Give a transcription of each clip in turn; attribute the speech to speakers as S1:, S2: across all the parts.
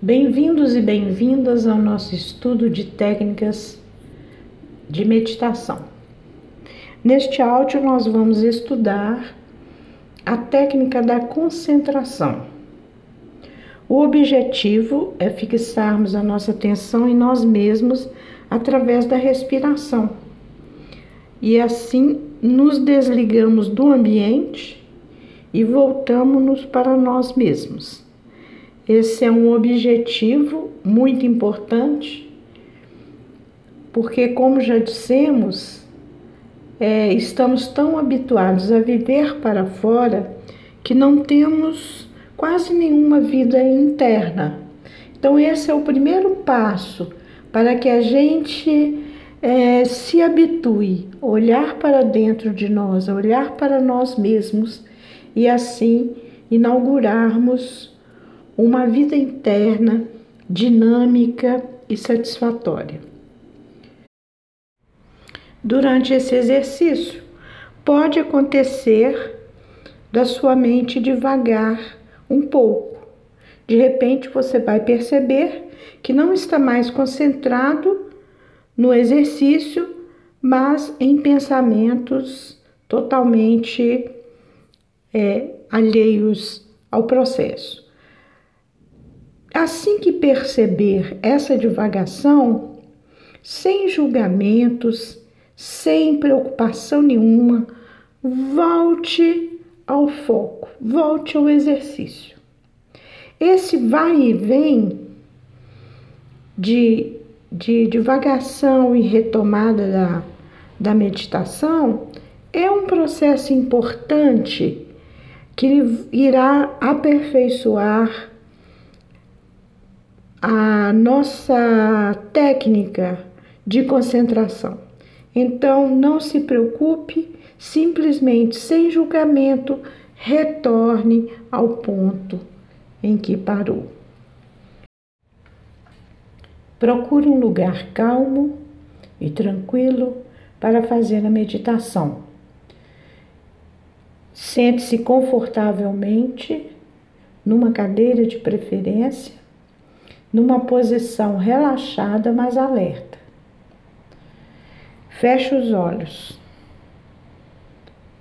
S1: Bem-vindos e bem-vindas ao nosso estudo de técnicas de meditação. Neste áudio, nós vamos estudar a técnica da concentração. O objetivo é fixarmos a nossa atenção em nós mesmos através da respiração e assim nos desligamos do ambiente e voltamos-nos para nós mesmos. Esse é um objetivo muito importante, porque, como já dissemos, é, estamos tão habituados a viver para fora que não temos quase nenhuma vida interna. Então, esse é o primeiro passo para que a gente é, se habitue a olhar para dentro de nós, a olhar para nós mesmos e assim inaugurarmos uma vida interna dinâmica e satisfatória. Durante esse exercício, pode acontecer da sua mente devagar um pouco. De repente, você vai perceber que não está mais concentrado no exercício, mas em pensamentos totalmente é, alheios ao processo. Assim que perceber essa divagação, sem julgamentos, sem preocupação nenhuma, volte ao foco, volte ao exercício. Esse vai e vem de, de divagação e retomada da, da meditação é um processo importante que irá aperfeiçoar a nossa técnica de concentração. Então, não se preocupe, simplesmente sem julgamento, retorne ao ponto em que parou. Procure um lugar calmo e tranquilo para fazer a meditação. Sente-se confortavelmente numa cadeira de preferência numa posição relaxada, mas alerta. Feche os olhos.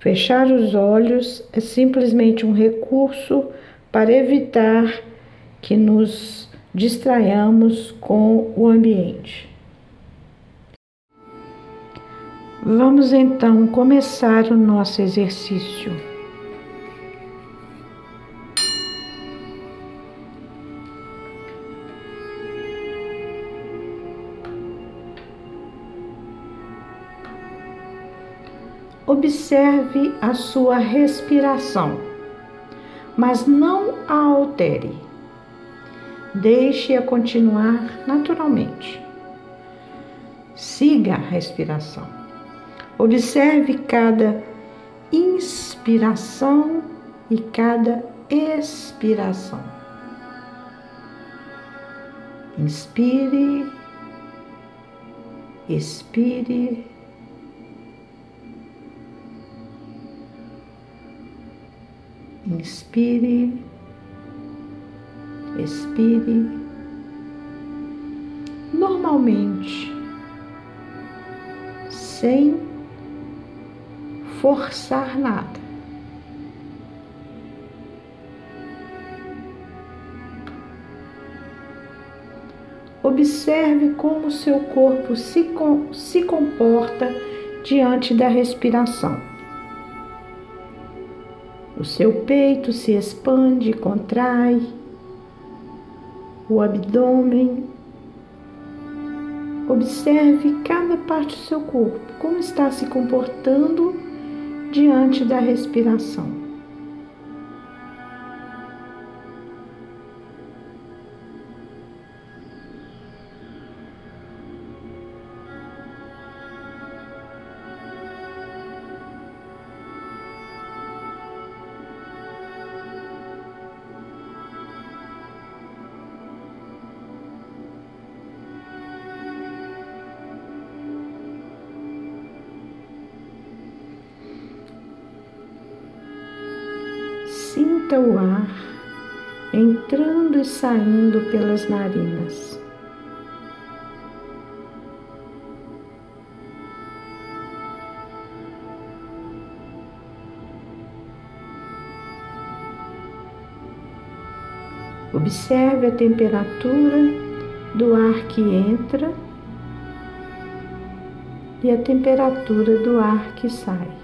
S1: Fechar os olhos é simplesmente um recurso para evitar que nos distraiamos com o ambiente. Vamos então começar o nosso exercício. Observe a sua respiração, mas não a altere. Deixe-a continuar naturalmente. Siga a respiração. Observe cada inspiração e cada expiração. Inspire, expire Inspire, expire. Normalmente, sem forçar nada. Observe como seu corpo se, se comporta diante da respiração. O seu peito se expande, contrai, o abdômen. Observe cada parte do seu corpo, como está se comportando diante da respiração. Sinta o ar entrando e saindo pelas narinas. Observe a temperatura do ar que entra e a temperatura do ar que sai.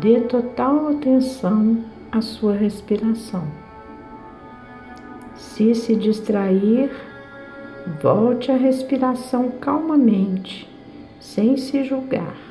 S1: Dê total atenção à sua respiração. Se se distrair, volte à respiração calmamente, sem se julgar.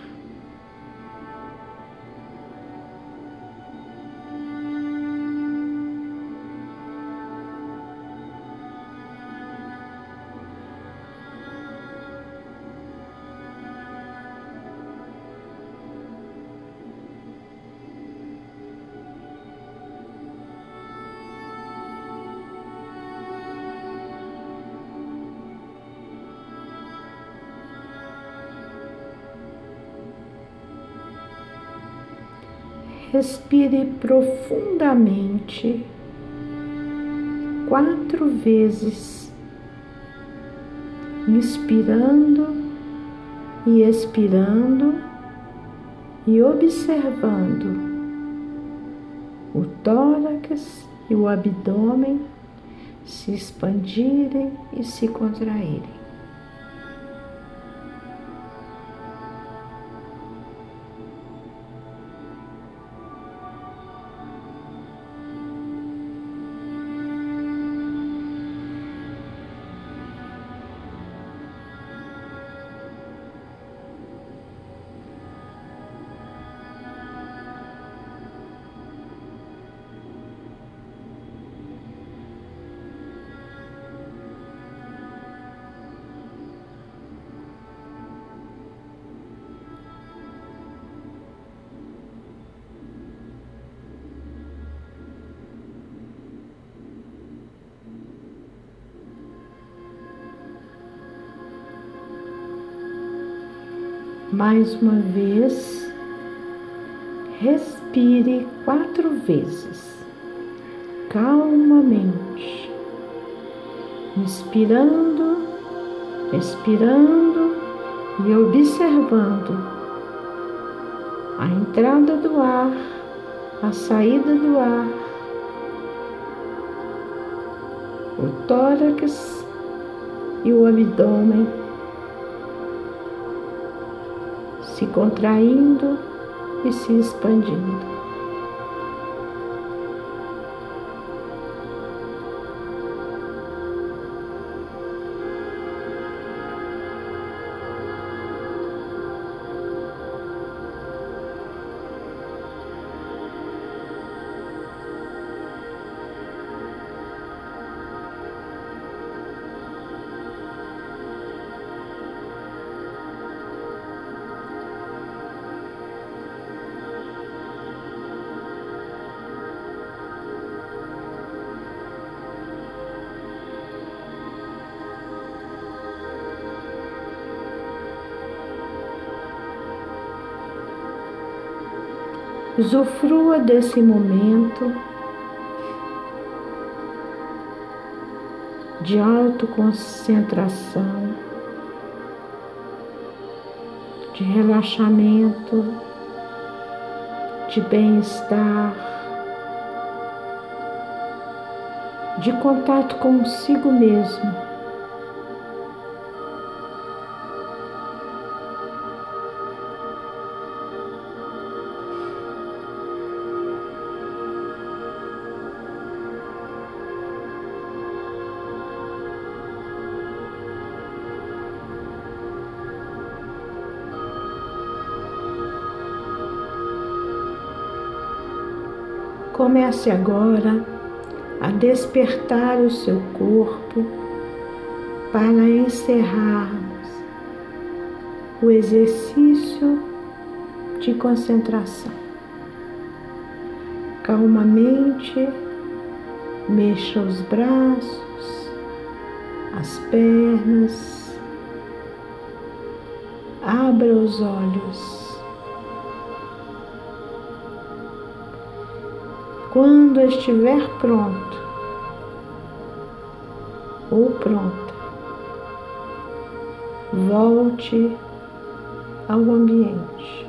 S1: Respire profundamente quatro vezes, inspirando e expirando e observando o tórax e o abdômen se expandirem e se contraírem. Mais uma vez, respire quatro vezes, calmamente, inspirando, expirando e observando a entrada do ar, a saída do ar, o tórax e o abdômen se contraindo e se expandindo. Usufrua desse momento de autoconcentração, de relaxamento, de bem-estar, de contato consigo mesmo. Comece agora a despertar o seu corpo para encerrarmos o exercício de concentração. Calmamente, mexa os braços, as pernas, abra os olhos. Quando estiver pronto ou pronta, volte ao ambiente.